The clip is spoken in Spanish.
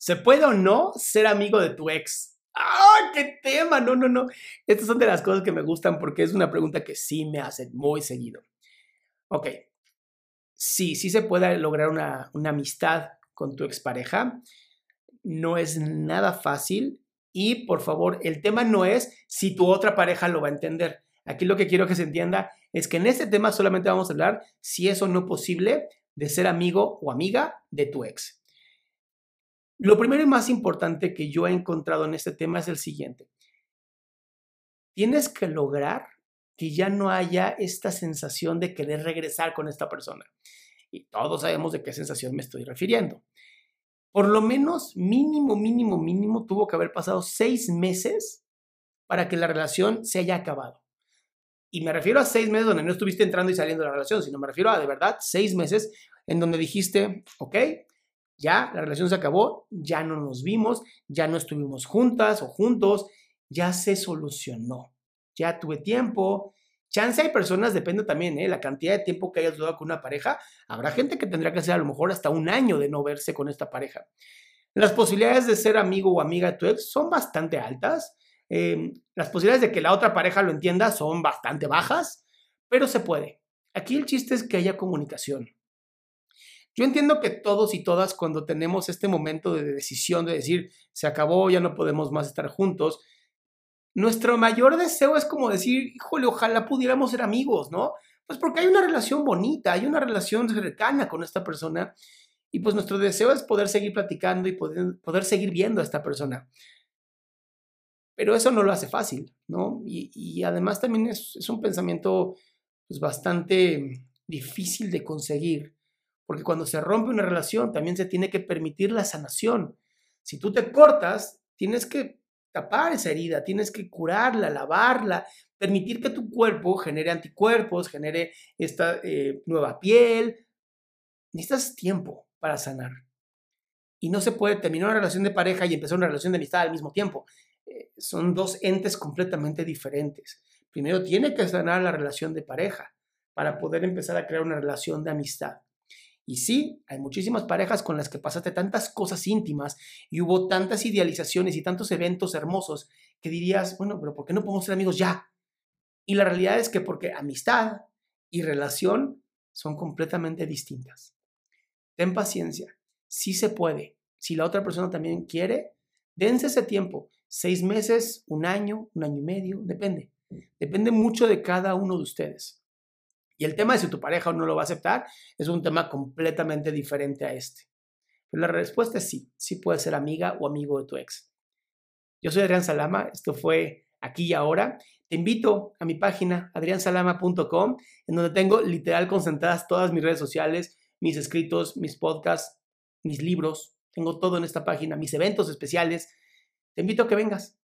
¿Se puede o no ser amigo de tu ex? ¡Ah, qué tema! No, no, no. Estas son de las cosas que me gustan porque es una pregunta que sí me hacen muy seguido. Ok. Sí, sí se puede lograr una, una amistad con tu expareja. No es nada fácil y por favor, el tema no es si tu otra pareja lo va a entender. Aquí lo que quiero que se entienda es que en este tema solamente vamos a hablar si es o no posible de ser amigo o amiga de tu ex. Lo primero y más importante que yo he encontrado en este tema es el siguiente. Tienes que lograr que ya no haya esta sensación de querer regresar con esta persona. Y todos sabemos de qué sensación me estoy refiriendo. Por lo menos, mínimo, mínimo, mínimo, tuvo que haber pasado seis meses para que la relación se haya acabado. Y me refiero a seis meses donde no estuviste entrando y saliendo de la relación, sino me refiero a de verdad seis meses en donde dijiste, ok, ya la relación se acabó, ya no nos vimos, ya no estuvimos juntas o juntos, ya se solucionó, ya tuve tiempo. Chance hay personas, depende también, ¿eh? la cantidad de tiempo que hayas durado con una pareja. Habrá gente que tendrá que ser a lo mejor hasta un año de no verse con esta pareja. Las posibilidades de ser amigo o amiga de tu ex son bastante altas. Em, las posibilidades de que la otra pareja lo entienda son bastante bajas, pero se puede. Aquí el chiste es que haya comunicación. Yo entiendo que todos y todas cuando tenemos este momento de decisión de decir, se acabó, ya no podemos más estar juntos, nuestro mayor deseo es como decir, híjole, ojalá pudiéramos ser amigos, ¿no? Pues porque hay una relación bonita, hay una relación cercana con esta persona y pues nuestro deseo es poder seguir platicando y poder, poder seguir viendo a esta persona. Pero eso no lo hace fácil, ¿no? Y, además también es, un pensamiento pues, bastante difícil de conseguir, porque cuando se rompe una relación también se tiene que permitir la sanación. Si tú te cortas, tienes que tapar esa herida, tienes que curarla, lavarla, permitir que tu cuerpo genere anticuerpos, genere esta eh, nueva piel. Necesitas tiempo para sanar. Y no se puede terminar una relación de pareja y empezar una relación de amistad al mismo tiempo son dos entes completamente diferentes. Primero tiene que sanar la relación de pareja para poder empezar a crear una relación de amistad. Y sí, hay muchísimas parejas con las que pasaste tantas cosas íntimas y hubo tantas idealizaciones y tantos eventos hermosos que dirías, bueno, pero ¿por qué no podemos ser amigos ya? Y la realidad es que porque amistad y relación son completamente distintas. Ten paciencia, sí se puede. Si la otra persona también quiere, dense ese tiempo seis meses, un año, un año y medio, depende. Depende mucho de cada uno de ustedes. Y el tema de si tu pareja o no lo va a aceptar es un tema completamente diferente a este. Pero la respuesta es sí, sí puedes ser amiga o amigo de tu ex. Yo soy Adrián Salama, esto fue aquí y ahora. Te invito a mi página adriansalama.com, en donde tengo literal concentradas todas mis redes sociales, mis escritos, mis podcasts, mis libros. Tengo todo en esta página, mis eventos especiales te invito a que vengas.